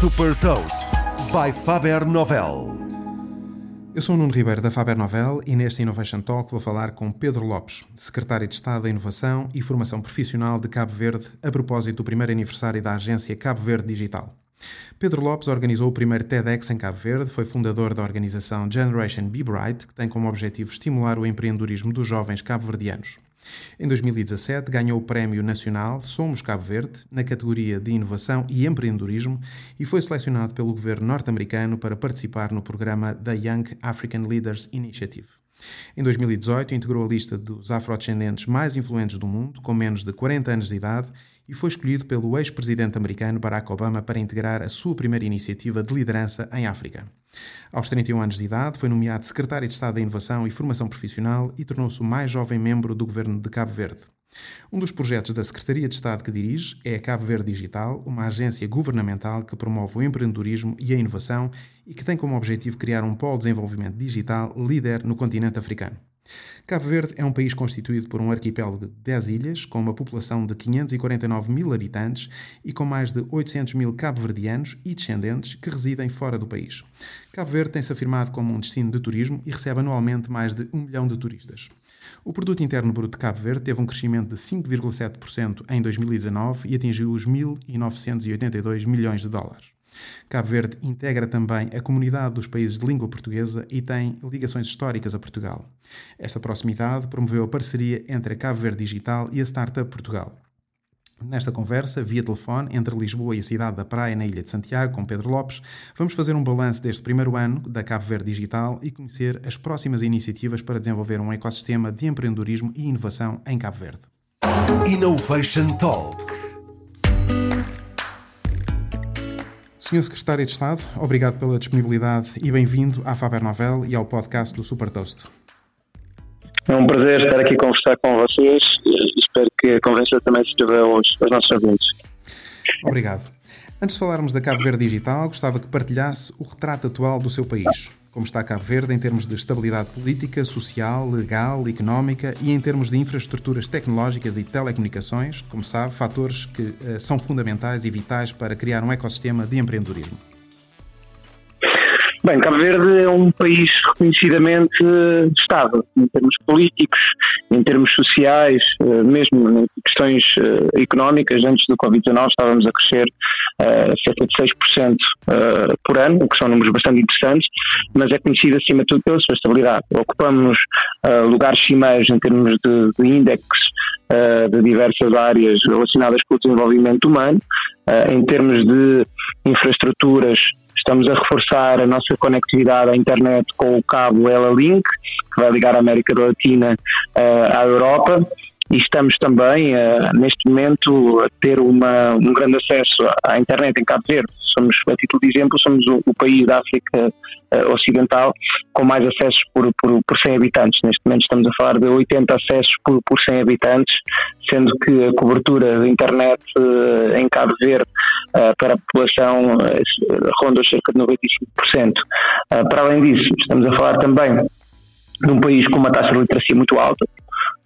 Super Toast by Faber Novel. Eu sou o Nuno Ribeiro da Faber Novel e neste Innovation Talk vou falar com Pedro Lopes, secretário de Estado da Inovação e Formação Profissional de Cabo Verde, a propósito do primeiro aniversário da agência Cabo Verde Digital. Pedro Lopes organizou o primeiro TEDx em Cabo Verde, foi fundador da organização Generation Be Bright, que tem como objetivo estimular o empreendedorismo dos jovens cabo-verdianos. Em 2017, ganhou o Prémio Nacional Somos Cabo Verde, na categoria de Inovação e Empreendedorismo, e foi selecionado pelo governo norte-americano para participar no programa da Young African Leaders Initiative. Em 2018, integrou a lista dos afrodescendentes mais influentes do mundo, com menos de 40 anos de idade, e foi escolhido pelo ex-presidente americano Barack Obama para integrar a sua primeira iniciativa de liderança em África. Aos 31 anos de idade, foi nomeado secretário de Estado da Inovação e Formação Profissional e tornou-se o mais jovem membro do governo de Cabo Verde. Um dos projetos da Secretaria de Estado que dirige é a Cabo Verde Digital, uma agência governamental que promove o empreendedorismo e a inovação e que tem como objetivo criar um polo de desenvolvimento digital líder no continente africano. Cabo Verde é um país constituído por um arquipélago de 10 ilhas, com uma população de 549 mil habitantes e com mais de 800 mil cabo-verdianos e descendentes que residem fora do país. Cabo Verde tem-se afirmado como um destino de turismo e recebe anualmente mais de um milhão de turistas. O produto interno bruto de Cabo Verde teve um crescimento de 5,7% em 2019 e atingiu os 1.982 milhões de dólares. Cabo Verde integra também a comunidade dos países de língua portuguesa e tem ligações históricas a Portugal. Esta proximidade promoveu a parceria entre a Cabo Verde Digital e a Startup Portugal. Nesta conversa, via telefone, entre Lisboa e a cidade da Praia, na Ilha de Santiago, com Pedro Lopes, vamos fazer um balanço deste primeiro ano da Cabo Verde Digital e conhecer as próximas iniciativas para desenvolver um ecossistema de empreendedorismo e inovação em Cabo Verde. Innovation Talk. Senhor Secretário de Estado, obrigado pela disponibilidade e bem-vindo à Faber Novel e ao podcast do Super Toast. É um prazer estar aqui a conversar com vocês espero que a conversa também sirva aos, aos nossos ouvintes. Obrigado. Antes de falarmos da Cabo Verde Digital, gostava que partilhasse o retrato atual do seu país. Como está Cabo Verde em termos de estabilidade política, social, legal, económica e em termos de infraestruturas tecnológicas e telecomunicações, como sabe, fatores que uh, são fundamentais e vitais para criar um ecossistema de empreendedorismo. Bem, Cabo Verde é um país reconhecidamente estável, em termos políticos, em termos sociais, eh, mesmo em questões eh, económicas. Antes do Covid-19 estávamos a crescer uh, cerca de 6% uh, por ano, o que são números bastante interessantes, mas é conhecido acima de tudo pela sua estabilidade. Ocupamos uh, lugares cimeiros em termos de, de índices de diversas áreas relacionadas com o desenvolvimento humano, em termos de infraestruturas Estamos a reforçar a nossa conectividade à internet com o cabo Ela Link, que vai ligar a América Latina uh, à Europa e estamos também, uh, neste momento, a ter uma, um grande acesso à internet em Cabo Verde. Somos, a título de exemplo, somos o, o país da África uh, Ocidental com mais acessos por, por, por 100 habitantes. Neste momento estamos a falar de 80 acessos por, por 100 habitantes, sendo que a cobertura de internet uh, em Cabo Verde para a população ronda cerca de 95%. para além disso, estamos a falar também de um país com uma taxa de literacia muito alta,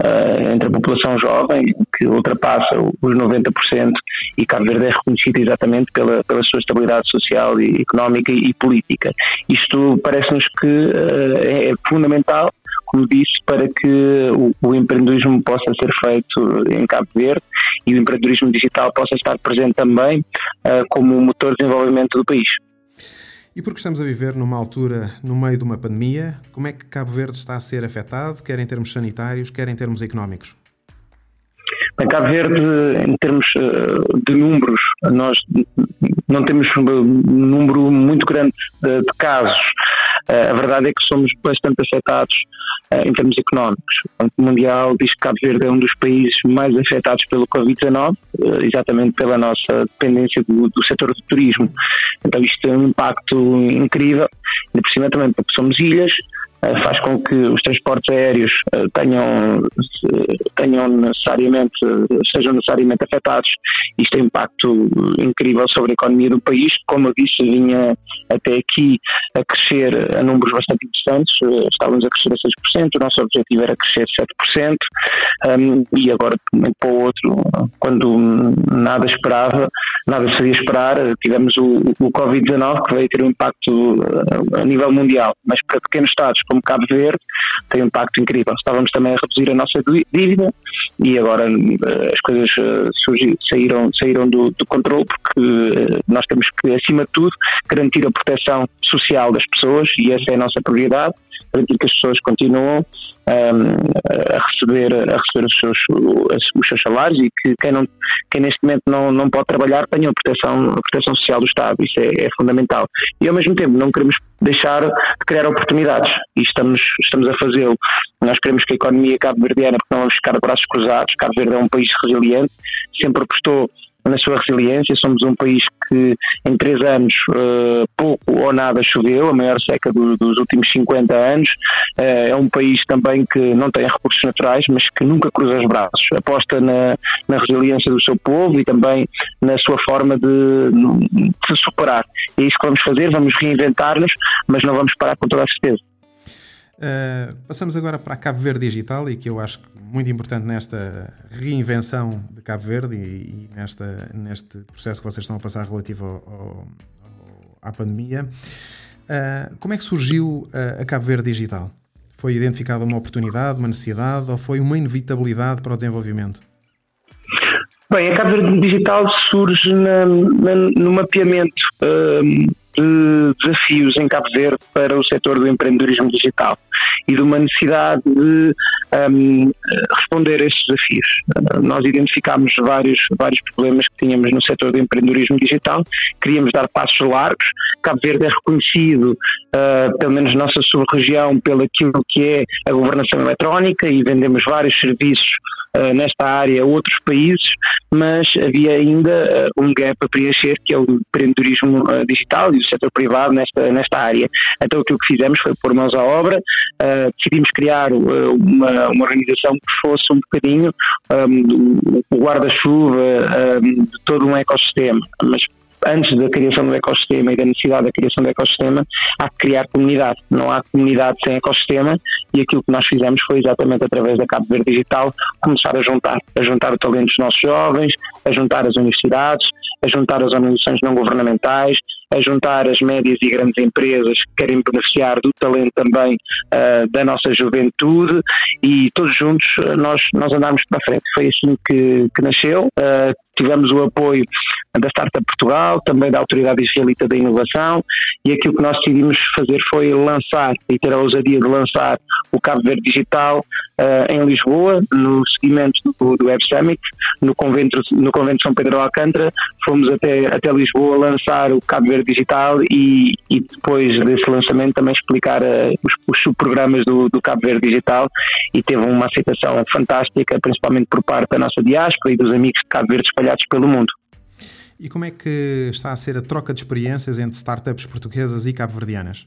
uh, entre a população jovem, que ultrapassa os 90%, e Cabo Verde é reconhecido exatamente pela, pela sua estabilidade social e económica e, política. Isto parece-nos que uh, é, é fundamental como disse, para que o, o, empreendedorismo possa ser feito em Cabo Verde e o empreendedorismo digital possa estar presente também uh, como motor de desenvolvimento do país. E porque estamos a viver numa altura, no meio de uma pandemia, como é que Cabo Verde está a ser afetado, quer em termos sanitários, quer em termos económicos? Bem, Cabo Verde, em termos eh, de números, nós não temos um número muito grande de casos. Eh, a verdade é que somos bastante afetados eh, em termos económicos. O Banco Mundial diz que Cabo Verde é um dos países mais afetados pelo Covid-19, exatamente pela nossa dependência do, do setor do turismo. Então isto tem um impacto incrível, e por cima também porque somos ilhas, faz com que os transportes aéreos tenham, tenham necessariamente, sejam necessariamente afetados. Isto tem um impacto incrível sobre a economia do país. Como eu disse, vinha até aqui a crescer a números bastante interessantes, estávamos a crescer a 6%, o nosso objetivo era crescer 7%, um, e agora, de um momento para o outro, quando nada esperava, nada se fazia esperar, tivemos o, o Covid-19 que veio ter um impacto a nível mundial, mas para pequenos Estados como Cabo Verde tem um impacto incrível. Estávamos também a reduzir a nossa dívida e agora as coisas surgiram, saíram, saíram do, do controle porque nós temos que, acima de tudo, garantir a proteção social das pessoas e essa é a nossa prioridade, garantir que as pessoas continuam um, a receber, a receber os, seus, os seus salários e que quem, não, quem neste momento não, não pode trabalhar tenha a proteção, a proteção social do Estado, isso é, é fundamental. E ao mesmo tempo não queremos deixar de criar oportunidades e estamos, estamos a fazê-lo. Nós queremos que a economia cabo-verdiana, porque não vamos ficar de braços cruzados, Cabo Verde é um país resiliente, sempre apostou na sua resiliência. Somos um país que em três anos uh, pouco ou nada choveu, a maior seca do, dos últimos 50 anos. Uh, é um país também que não tem recursos naturais, mas que nunca cruza os braços. Aposta na, na resiliência do seu povo e também na sua forma de, de se superar. É isso que vamos fazer, vamos reinventar-nos, mas não vamos parar com toda a certeza. Uh, passamos agora para a Cabo Verde Digital e que eu acho muito importante nesta reinvenção de Cabo Verde e, e nesta, neste processo que vocês estão a passar relativo ao, ao, à pandemia. Uh, como é que surgiu a, a Cabo Verde Digital? Foi identificada uma oportunidade, uma necessidade ou foi uma inevitabilidade para o desenvolvimento? Bem, a Cabo Verde Digital surge na, na, no mapeamento uh, de desafios em Cabo Verde para o setor do empreendedorismo digital e de uma necessidade de um, responder a estes desafios. Nós identificámos vários, vários problemas que tínhamos no setor do empreendedorismo digital, queríamos dar passos largos. Cabo Verde é reconhecido, uh, pelo menos na nossa sub-região, pelo aquilo que é a governação eletrónica e vendemos vários serviços nesta área outros países, mas havia ainda uh, um gap a preencher, que é o empreendedorismo uh, digital e o setor privado nesta, nesta área. Então aquilo que fizemos foi pôr mãos à obra, decidimos criar uma, uma organização que fosse um bocadinho um, o guarda-chuva um, de todo um ecossistema, mas antes da criação do ecossistema e da necessidade da criação do ecossistema, há que criar comunidade. Não há comunidade sem ecossistema e aquilo que nós fizemos foi exatamente através da Cabo Verde Digital começar a juntar, a juntar o talento dos nossos jovens, a juntar as universidades, a juntar as organizações não governamentais, a juntar as médias e grandes empresas que querem beneficiar do talento também uh, da nossa juventude e todos juntos uh, nós, nós andarmos para frente. Foi assim que, que nasceu. Uh, tivemos o apoio da Startup Portugal, também da Autoridade Israelita da Inovação, e aquilo que nós decidimos fazer foi lançar e ter a ousadia de lançar o Cabo Verde Digital uh, em Lisboa, no seguimento do, do Web Summit, no convento, no convento São Pedro Alcântara, fomos até, até Lisboa lançar o Cabo Verde Digital e, e depois desse lançamento também explicar uh, os, os subprogramas do, do Cabo Verde Digital. E teve uma aceitação fantástica, principalmente por parte da nossa diáspora e dos amigos de Cabo Verde espalhados pelo mundo. E como é que está a ser a troca de experiências entre startups portuguesas e cabo-verdianas?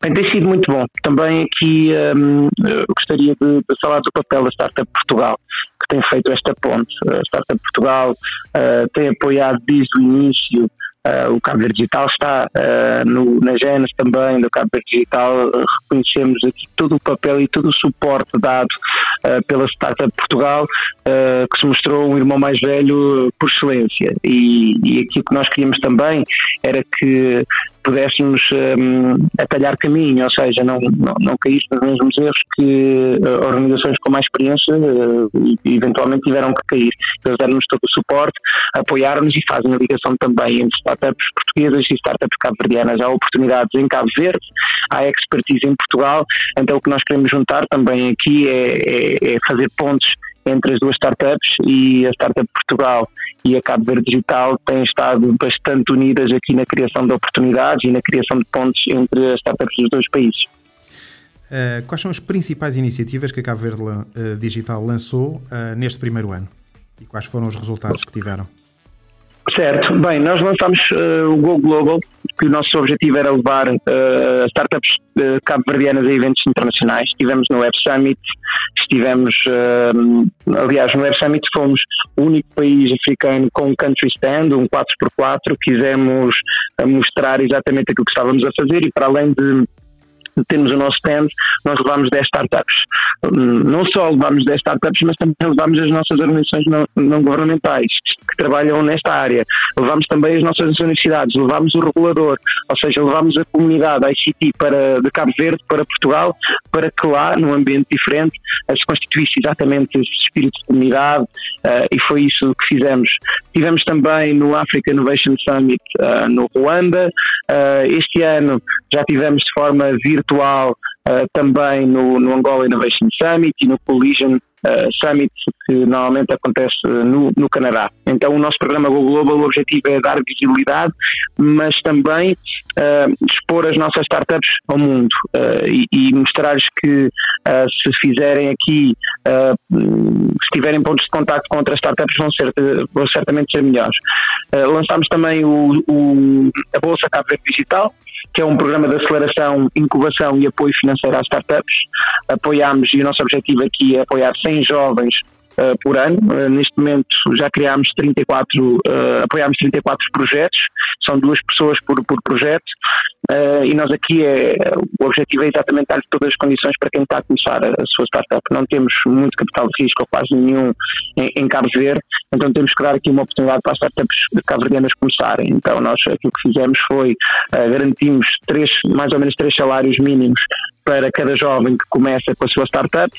Bem, tem sido muito bom. Também aqui um, gostaria de, de, falar do papel da Startup Portugal, que tem feito esta ponte. A Startup Portugal uh, tem apoiado desde o início Uh, o Cabo Verde Digital está uh, no, na Genes também do Cabo Verde Digital. Uh, reconhecemos aqui todo o papel e todo o suporte dado pela Startup Portugal, que se mostrou um irmão mais velho por excelência. E, e aquilo que nós queríamos também era que pudéssemos um, atalhar caminho, ou seja, não, não, não cair nos mesmos erros que uh, organizações com mais experiência uh, eventualmente tiveram que cair. Eles deram-nos todo o suporte, apoiaram-nos e fazem a ligação também entre startups portuguesas e startups cabo-verdianas. Há oportunidades em Cabo Verde, há expertise em Portugal, então o que nós queremos juntar também aqui é, é, é fazer pontos entre as duas startups e a Startup Portugal e a Cabo Verde Digital têm estado bastante unidas aqui na criação de oportunidades e na criação de pontos entre as startups dos dois países. Uh, quais são as principais iniciativas que a Cabo Verde uh, Digital lançou uh, neste primeiro ano? E quais foram os resultados que tiveram? Certo. Bem, nós lançámos uh, o Go Global, que o nosso objetivo era levar uh, startups uh, cabo-verdianas a eventos internacionais. Estivemos no Web Summit, estivemos, uh, aliás, no Web Summit fomos o único país africano com um country stand, um 4x4, quisemos mostrar exatamente aquilo que estávamos a fazer e para além de termos o nosso stand, nós levamos 10 startups. Não só levamos 10 startups, mas também levamos as nossas organizações não, não governamentais que trabalham nesta área. Levamos também as nossas universidades, levamos o regulador, ou seja, levamos a comunidade ICT para, de Cabo Verde para Portugal, para que lá, num ambiente diferente, se constituísse exatamente esse espírito de comunidade uh, e foi isso que fizemos. Tivemos também no Africa Innovation Summit uh, no Ruanda. Uh, este ano já tivemos de forma virtual também no, no Angola Innovation Summit e no Collision uh, Summit que normalmente acontece no, no, Canadá. Então o nosso programa Go Global, o objetivo é dar visibilidade, mas também uh, expor as nossas startups ao mundo uh, e, e mostrar-lhes que se fizerem aqui, se tiverem pontos de contato com outras startups vão, ser, vão certamente ser melhores. lançámos também o, o, a Bolsa Cabo Verde Digital, que é um programa de aceleração, incubação e apoio financeiro às startups. Apoiámos, e o nosso objetivo aqui é apoiar 100 jovens uh, por ano. Uh, neste momento já criámos 34, uh, apoiámos 34 projetos, são duas pessoas por, por projeto, e nós aqui é, o objetivo é exatamente dar todas as condições para quem está a começar a, a sua startup. Não temos muito capital de risco, ou quase nenhum, em, em Cabo Verde, então temos que dar aqui uma oportunidade para as startups cabo-verdianas começarem. Então nós aquilo que fizemos foi, garantimos três, mais ou menos três salários mínimos para cada jovem que começa com a sua startup.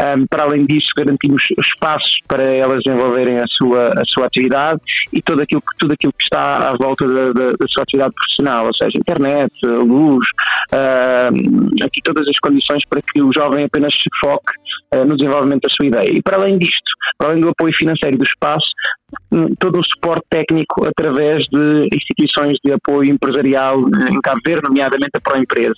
Um, para além disso, garantimos espaços para elas desenvolverem a sua, a sua atividade e tudo aquilo, tudo aquilo que está à volta da, da, da sua atividade profissional, ou seja, internet, luz, uh, aqui todas as condições para que o jovem apenas se foque uh, no desenvolvimento da sua ideia. E para além disto, para além do apoio financeiro do espaço, todo o suporte técnico através de instituições de apoio empresarial em Cabo Verde, nomeadamente a Proempresa.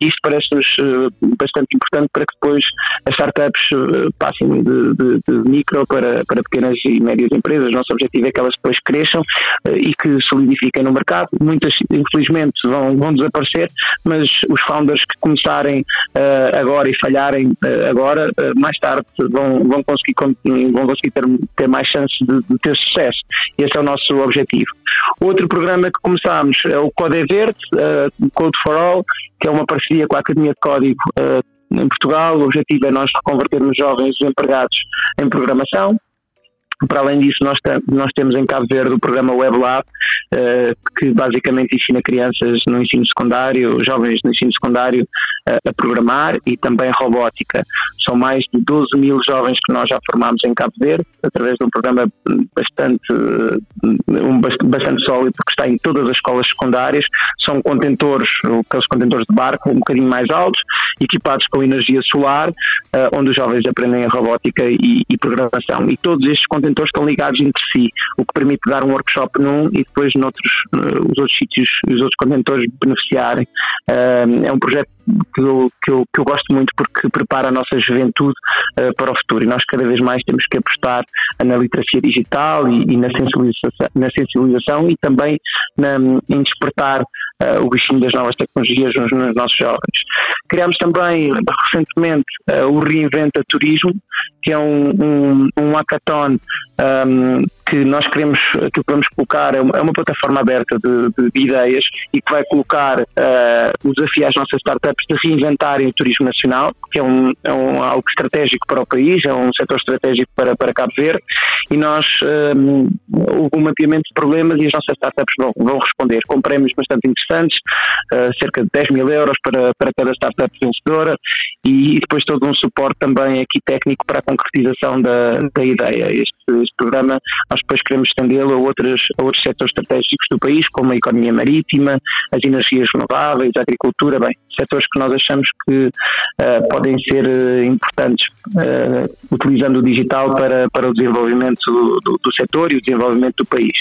Isto parece-nos eh, bastante importante para que depois as startups eh, passem de, de, de, micro para, para pequenas e médias empresas. Nosso objetivo é que elas depois cresçam eh, e que solidifiquem no mercado. Muitas, infelizmente, vão, vão desaparecer, mas os founders que começarem agora e falharem agora, mais tarde vão, vão conseguir, vão conseguir ter, ter mais chances de, de ter sucesso. Esse é o nosso objetivo. Outro programa que começámos é o Code Verde, uh, Code for All, que é uma parceria com a Academia de Código uh, em Portugal. O objetivo é nós convertermos jovens desempregados em programação. Para além disso, nós, nós temos em Cabo Verde o programa WebLab, uh, que basicamente ensina crianças no ensino secundário, jovens no ensino secundário, uh, a programar e também robótica. São mais de 12 mil jovens que nós já formamos em Cabo Verde, através de um programa bastante, um, bastante sólido, porque está em todas as escolas secundárias. São contentores, aqueles contentores de barco, um bocadinho mais altos, equipados com energia solar, onde os jovens aprendem a robótica e, e programação. E todos estes contentores estão ligados entre si, o que permite dar um workshop num e depois noutros, uh, os outros sítios, os outros contentores beneficiarem. Uh, é um projeto que eu, que, eu, que eu gosto muito porque prepara a nossa juventude uh, para o futuro e nós cada vez mais temos que apostar na literacia digital e, e na, sensibilização, na sensibilização e também na, em despertar uh, o bichinho das novas tecnologias nos, nos nossos jovens. Criámos também recentemente uh, o Reinventa Turismo, que é um, um, um hackathon um, que nós queremos, que vamos colocar, é uma, é uma plataforma aberta de, de, ideias e que vai colocar uh, o desafio às nossas startups de reinventarem o turismo nacional, que é, um, é um, algo estratégico para o país, é um setor estratégico para, para Cabo Verde, e nós um, houve um mapeamento de problemas e as nossas startups vão, vão responder com prémios bastante interessantes, uh, cerca de 10 mil euros para, para cada startup vencedora e, e depois todo um suporte também aqui técnico para a concretização da, da ideia. Este, este programa nós depois queremos estendê-lo a, outros a outros setores estratégicos do país, como a economia marítima, as energias renováveis, a agricultura, bem, setores que nós achamos que uh, podem ser uh, importantes uh, utilizando o digital para, para o desenvolvimento do, do, setor e o desenvolvimento do país.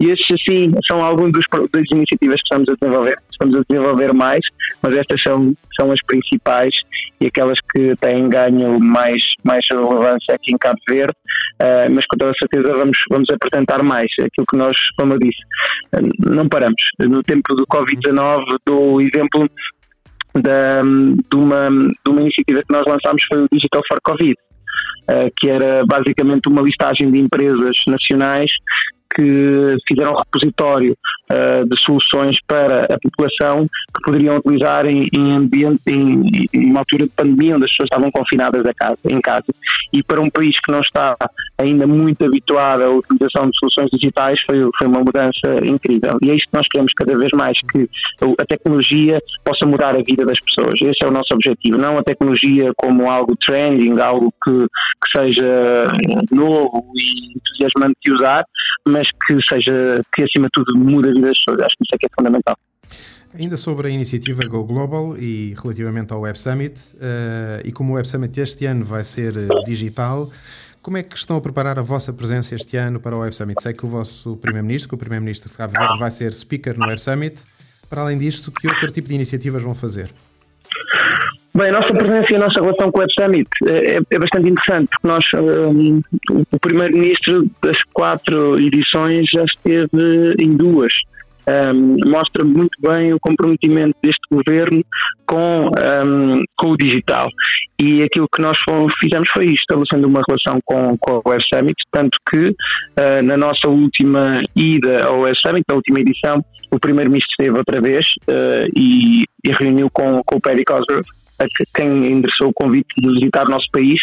E estes, assim, são algumas das iniciativas que estamos a desenvolver. Estamos a desenvolver mais, mas estas são, são as principais e aquelas que têm ganho mais, mais relevância aqui em Cabo Verde, mas com toda a certeza vamos, vamos apresentar mais. Aquilo que nós, como eu disse, não paramos. No tempo do Covid-19, do exemplo da, de, uma, de uma iniciativa que nós lançámos foi o Digital for Covid, uh, que era basicamente uma listagem de empresas nacionais que fizeram repositório uh, de soluções para a população que poderiam utilizar em, em ambiente, em, em, uma altura de pandemia onde as pessoas estavam confinadas casa, em casa. E para um país que não está ainda muito habituado à utilização de soluções digitais foi, foi uma mudança incrível. E é isto que nós queremos cada vez mais, que a tecnologia possa mudar a vida das pessoas. Esse é o nosso objetivo, não a tecnologia como algo trending, algo que, que seja novo e entusiasmante de usar, mas que seja, que acima de tudo muda a vida das pessoas. Acho que isso é que é fundamental. Ainda sobre a iniciativa Go Global e relativamente ao Web Summit, uh, e como o Web Summit este ano vai ser eh, digital, como é que estão a preparar a vossa presença este ano para o Web Summit? Sei que o vosso Primeiro-Ministro, que o Primeiro-Ministro de Cabo Verde vai ser speaker no Web Summit. Para além disto, que outro tipo de iniciativas vão fazer? Bem, a nossa presença e a nossa relação com o Web Summit é, é bastante interessante, porque nós, um, o Primeiro-Ministro das quatro edições já esteve em duas. Um, mostra muito bem o comprometimento deste governo com, um, com o digital. E aquilo que nós fizemos foi estabelecendo uma relação com, com o Web Summit, tanto que uh, na nossa última ida ao Web Summit, na última edição, o Primeiro-Ministro esteve outra vez uh, e, e, reuniu com, com o Paddy Cosgrove a quem endereçou o convite de visitar o nosso país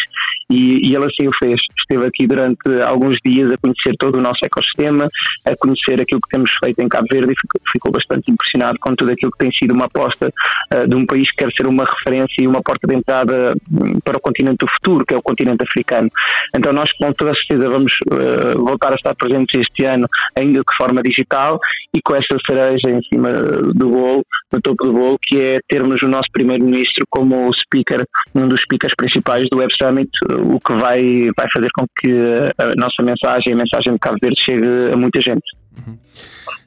e, e ele assim o fez. Esteve aqui durante alguns dias a conhecer todo o nosso ecossistema, a conhecer aquilo que temos feito em Cabo Verde e ficou, ficou bastante impressionado com tudo aquilo que tem sido uma aposta uh, de um país que quer ser uma referência e uma porta de entrada um, para o continente do futuro, que é o continente africano. Então nós com toda a certeza vamos uh, voltar a estar presentes este ano, ainda de forma digital e com essa cereja em cima do bolo, no topo do bolo, que é termos o nosso primeiro-ministro como speaker, um dos speakers principais do Web Summit, o que vai, vai fazer com que a nossa mensagem, a mensagem de Cabo Verde, chegue a muita gente. Uhum.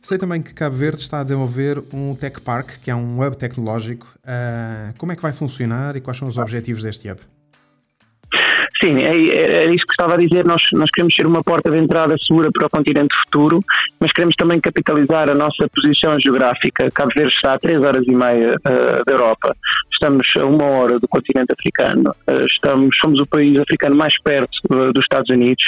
Sei também que Cabo Verde está a desenvolver um Tech Park, que é um hub tecnológico. Uh, como é que vai funcionar e quais são os objetivos deste hub? Sim, é, é, isso que estava a dizer. Nós, nós queremos ser uma porta de entrada segura para o continente futuro, mas queremos também capitalizar a nossa posição geográfica. Cabo Verde está a 3 horas e meia uh, da Europa, estamos a uma hora do continente africano, uh, estamos, somos o país africano mais perto uh, dos Estados Unidos,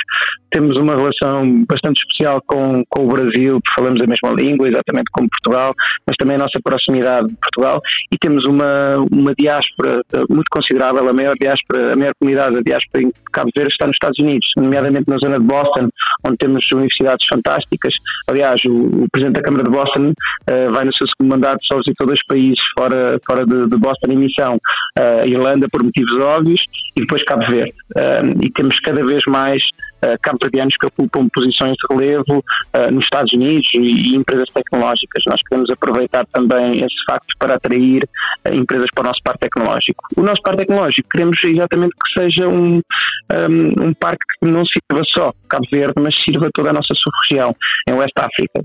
temos uma relação bastante especial com, com o Brasil, falamos a mesma língua, exatamente como Portugal, mas também a nossa proximidade de Portugal, e temos uma, uma diáspora muito considerável, a maior diáspora, a maior comunidade da diáspora em Cabo Verde está nos Estados Unidos, nomeadamente na zona de Boston, onde temos universidades fantásticas. Aliás, o, o Presidente da Câmara de Boston uh, vai no seu segundo mandato só visitar dois países fora, fora de, de Boston em missão, uh, a Irlanda por motivos óbvios e depois Cabo Verde. Uh, e temos cada vez mais uh, cabo-verdianos que ocupam posições de relevo uh, nos Estados Unidos e, empresas tecnológicas. Nós queremos aproveitar também esse facto para atrair uh, empresas para o nosso parque tecnológico. O nosso parque tecnológico queremos exatamente que seja um, um, um parque que não sirva só Cabo Verde, mas sirva toda a nossa sub-região, em West África,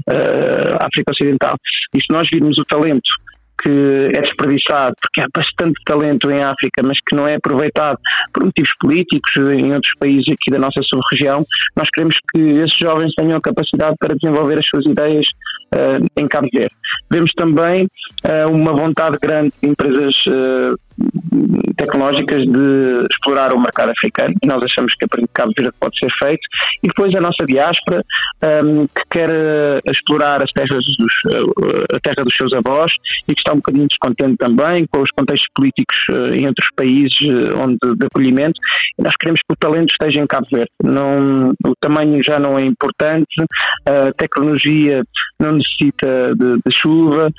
África Ocidental. E se nós virmos o talento que é desperdiçado, porque há bastante talento em África, mas que não é aproveitado por motivos políticos em outros países aqui da nossa sub-região, nós queremos que esses jovens tenham a capacidade para desenvolver as suas ideias uh, em Cabo Verde. Vemos também uh, uma vontade grande de empresas uh, tecnológicas de explorar o mercado africano. E nós achamos que a partir de Cabo Verde pode ser feito. E depois a nossa diáspora um, que quer uh, explorar as terras dos, uh, a terra dos seus avós e que está um bocadinho descontente também com os contextos políticos uh, em outros países onde de acolhimento. E nós queremos que o talento esteja em Cabo Verde. Não, o tamanho já não é importante a tecnologia não necessita de, de chuva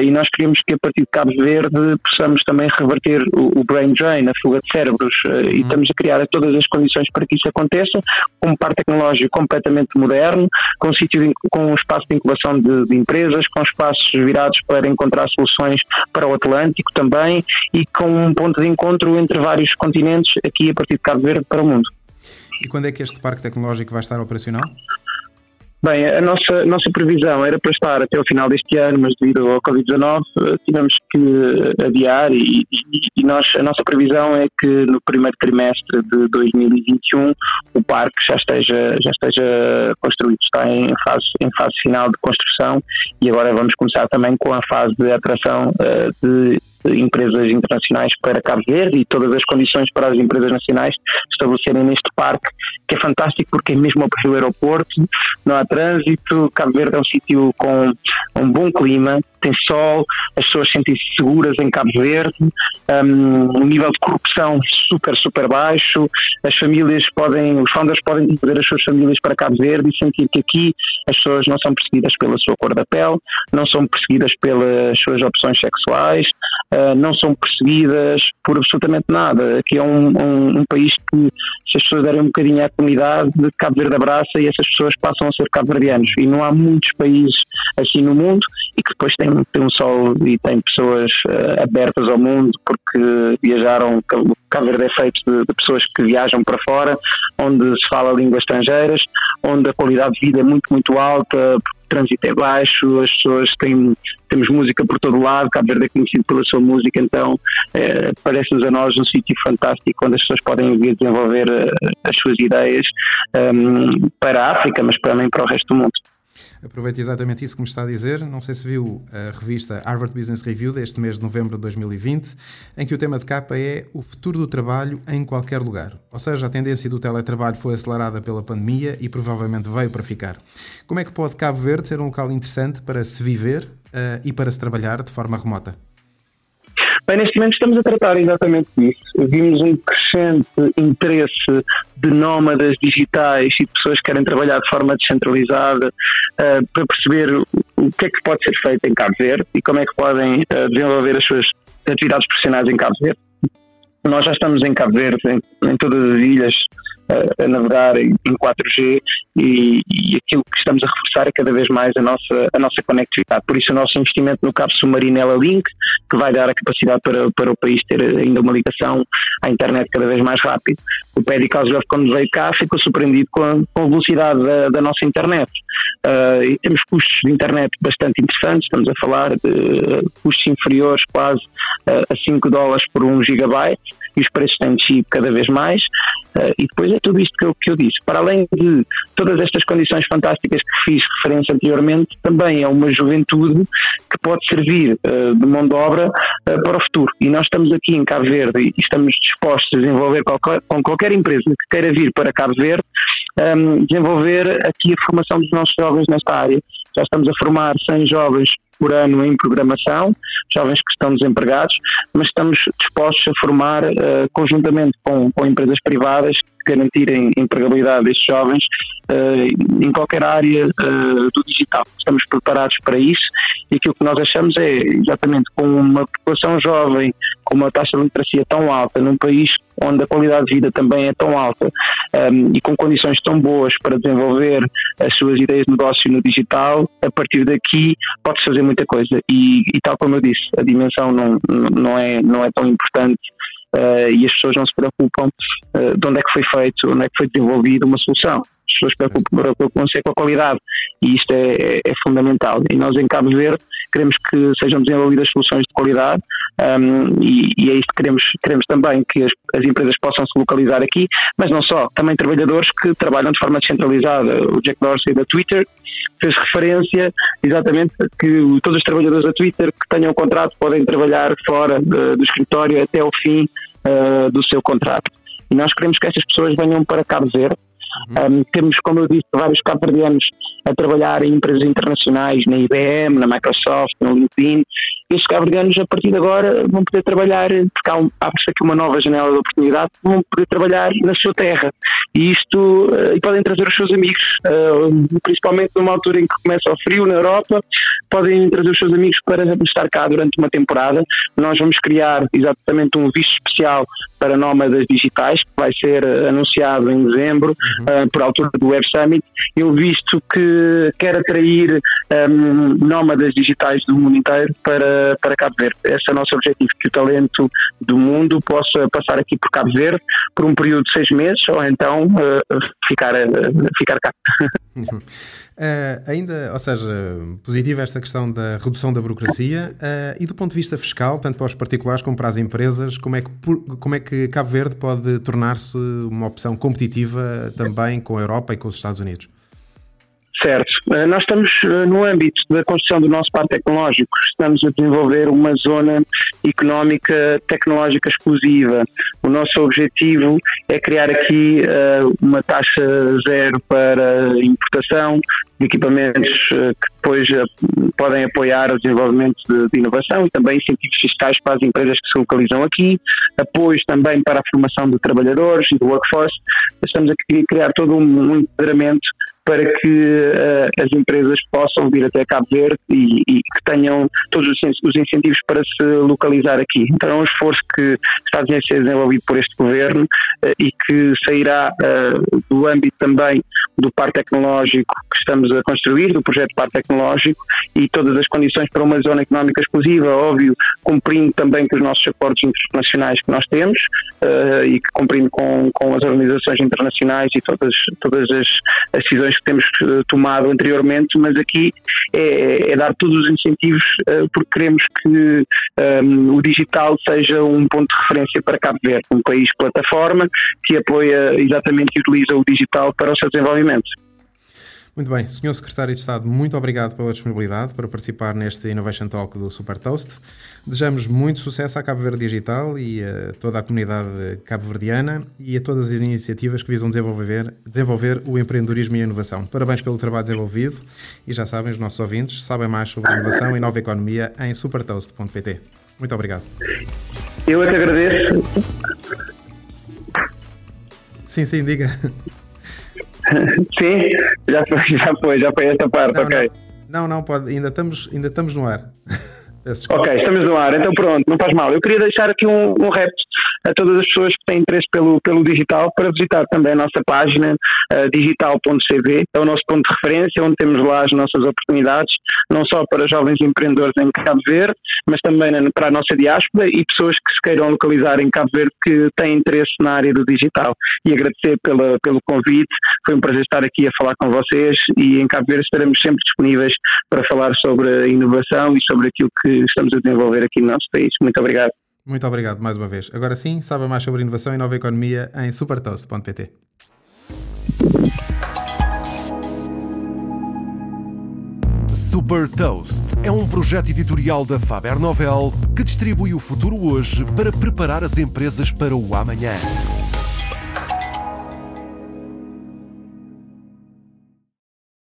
e nós queremos que a partir de Cabo Verde possamos também reverter conter o, o brain drain, a fuga de cérebros, uh, e uhum. estamos a criar todas as condições para que isso aconteça, com um parque tecnológico completamente moderno, com um sítio de, com um espaço de incubação de, de, empresas, com espaços virados para encontrar soluções para o Atlântico também e com um ponto de encontro entre vários continentes aqui a partir de Cabo Verde para o mundo. E quando é que este parque tecnológico vai estar operacional? Bem, a nossa, nossa previsão era para estar até o final deste ano, mas devido ao Covid-19 eh, tivemos que adiar e, e, nós, a nossa previsão é que no primeiro trimestre de 2021 o parque já esteja, já esteja construído, está em fase, em fase final de construção e agora vamos começar também com a fase de atração uh, de empresas internacionais para Cabo Verde e todas as condições para as empresas nacionais estabelecerem neste parque, que é fantástico porque é mesmo ao pé do aeroporto, não há trânsito, Cabo Verde é um sítio com um bom clima, tem sol, as pessoas sentem-se seguras em Cabo Verde, um, o nível de corrupção super, super baixo, as famílias podem, os founders podem trazer as suas famílias para Cabo Verde e sentir que aqui as pessoas não são perseguidas pela sua cor da pele, não são perseguidas pelas suas opções sexuais, uh, não são perseguidas por absolutamente nada. Aqui é um, um, um, país que, se as pessoas derem um bocadinho à comunidade, de Cabo Verde abraça e essas pessoas passam a ser cabo-verdianos. E não há muitos países assim no mundo e que depois têm, têm um sol e têm pessoas uh, abertas ao mundo porque viajaram. Cabo Verde é feito de, de, pessoas que viajam para fora, onde se fala línguas estrangeiras, onde a qualidade de vida é muito, muito alta, trânsito é baixo, as pessoas têm, temos música por todo lado, Cabo Verde é conhecido pela sua música, então é, parece-nos a nós um sítio fantástico onde as pessoas podem vir desenvolver uh, as suas ideias um, ehm, para a África, mas também para o resto do mundo. Aproveito exatamente isso que me está a dizer. Não sei se viu a revista Harvard Business Review deste mês de novembro de 2020, em que o tema de capa é o futuro do trabalho em qualquer lugar. Ou seja, a tendência do teletrabalho foi acelerada pela pandemia e provavelmente veio para ficar. Como é que pode Cabo Verde ser um local interessante para se viver uh, e para se trabalhar de forma remota? Bem, neste momento estamos a tratar exatamente disso. Vimos um crescente interesse de nómadas digitais e de pessoas que querem trabalhar de forma descentralizada uh, para perceber o que é que pode ser feito em Cabo Verde e como é que podem uh, desenvolver as suas atividades profissionais em Cabo Verde. Nós já estamos em Cabo Verde, em, em todas as ilhas, a, navegar em, 4G e, e, aquilo que estamos a reforçar é cada vez mais a nossa, a nossa conectividade. Por isso, o nosso investimento no cabo submarino Ela Link, que vai dar a capacidade para, para o país ter ainda uma ligação à internet cada vez mais rápido. O Paddy Cosgrove, quando veio cá, ficou surpreendido com a, com a velocidade da, da, nossa internet. Uh, temos custos de internet bastante interessantes, estamos a falar de custos inferiores quase uh, a 5 dólares por 1 gigabyte e os preços têm descido cada vez mais. Uh, e depois é tudo isto que eu, que eu disse. Para além de todas estas condições fantásticas que fiz referência anteriormente, também é uma juventude que pode servir de mão de obra para o futuro. E nós estamos aqui em Cabo Verde e estamos dispostos a desenvolver qualquer, com qualquer empresa que queira vir para Cabo Verde, um, ehm, desenvolver aqui a formação dos nossos jovens nesta área. Já estamos a formar 100 jovens por ano em programação, jovens que estão desempregados, mas estamos dispostos a formar uh, conjuntamente com, com empresas privadas garantirem empregabilidade destes jovens uh, em qualquer área uh, do digital. Estamos preparados para isso e aquilo que nós achamos é exatamente com uma população jovem, com uma taxa de literacia tão alta, num país onde a qualidade de vida também é tão alta um, ehm, e com condições tão boas para desenvolver as suas ideias de negócio no digital, a partir daqui pode-se fazer muita coisa. E, e, tal como eu disse, a dimensão não, não, é, não é tão importante uh, e as pessoas não se preocupam uh, de onde é que foi feito, onde é que foi desenvolvida uma solução. As pessoas preocupam-se com a qualidade e isto é, é, é, fundamental. E nós em Cabo Verde queremos que sejam desenvolvidas soluções de qualidade um, e, e, é isto que queremos, queremos também que as, as, empresas possam se localizar aqui, mas não só, também trabalhadores que trabalham de forma descentralizada. O Jack Dorsey da Twitter fez referência exatamente que todos os trabalhadores da Twitter que tenham contrato podem trabalhar fora de, do escritório até o fim uh, do seu contrato. E nós queremos que essas pessoas venham para Cabo Verde. Uhum. Um, temos, como eu disse, vários cabo-verdianos a trabalhar em empresas internacionais, na IBM, na Microsoft, no LinkedIn, estes cabo-verdianos a partir de agora vão poder trabalhar, porque abre-se aqui uma nova janela de oportunidade, vão poder trabalhar na sua terra. E isto, uh, e podem trazer os seus amigos, uh, principalmente numa altura em que começa o frio na Europa, podem trazer os seus amigos para estar cá durante uma temporada. Nós vamos criar exatamente um visto especial para nómadas digitais, que vai ser anunciado em dezembro, uhum. uh, por altura do Web Summit. Eu visto que quer atrair um, nómadas digitais do mundo inteiro para, para Cabo Verde. Esse é o nosso objetivo, que o talento do mundo possa passar aqui por Cabo Verde por um período de seis meses ou então uh, ficar, uh, ficar cá. Uh, ainda, ou seja, positiva esta questão da redução da burocracia e do ponto de vista fiscal, tanto para os particulares como para as empresas, como é que, como é que Cabo Verde pode tornar-se uma opção competitiva também com a Europa e com os Estados Unidos? Certo. Eh, nós estamos eh, no âmbito da construção do nosso parque tecnológico, estamos a desenvolver uma zona económica tecnológica exclusiva. O nosso objetivo é criar aqui uh, uma taxa zero para importação de equipamentos que depois podem apoiar o desenvolvimento de, inovação e também incentivos fiscais para as empresas que se localizam aqui, apoios também para a formação de trabalhadores e do workforce. Estamos a criar todo um, um enquadramento para que uh, as empresas possam vir até Cabo Verde e, e que tenham todos os incentivos para se localizar aqui. Então é um esforço que está a ser desenvolvido por este governo uh, e que sairá uh, do âmbito também do parque tecnológico que estamos a construir, do projeto Parque Tecnológico e todas as condições para uma zona económica exclusiva, óbvio, cumprindo também com os nossos acordos internacionais que nós temos e que cumprindo com, com as organizações internacionais e todas, todas as, as decisões decisões que temos eh, tomado anteriormente, mas aqui é, é dar todos os incentivos uh, porque queremos que um, ehm, o digital seja um ponto de referência para Cabo Verde, um país plataforma que apoia exatamente e utiliza o digital para o seu desenvolvimento. Muito bem, Sr. Secretário de Estado, muito obrigado pela disponibilidade para participar neste Innovation Talk do Super Toast. Desejamos muito sucesso à Cabo Verde Digital e a toda a comunidade cabo-verdiana e a todas as iniciativas que visam desenvolver, desenvolver o empreendedorismo e a inovação. Parabéns pelo trabalho desenvolvido e já sabem, os nossos ouvintes sabem mais sobre inovação e nova economia em supertoast.pt. Muito obrigado. Eu é que agradeço. Sim, sim, diga. Sim, já foi, já foi, já foi esta parte, não, ok. Não, não, pode, ainda estamos, ainda estamos no ar. ok, estamos no ar, então pronto, não faz mal. Eu queria deixar aqui um, um repto a todas as pessoas que têm interesse pelo, pelo digital para visitar também a nossa página uh, digital.cv, é o nosso ponto de referência, onde temos lá as nossas oportunidades, não só para jovens empreendedores em Cabo Verde, mas também para a nossa diáspora e pessoas que se queiram localizar em Cabo Verde que têm interesse na área do digital. E agradecer pela, pelo convite, foi um prazer estar aqui a falar com vocês e em Cabo Verde estaremos sempre disponíveis para falar sobre a inovação e sobre aquilo que estamos a desenvolver aqui no nosso país. Muito obrigado. Muito obrigado mais uma vez. Agora sim, saiba mais sobre inovação e nova economia em supertoast.pt. Super Toast é um projeto editorial da Faber Novel que distribui o futuro hoje para preparar as empresas para o amanhã.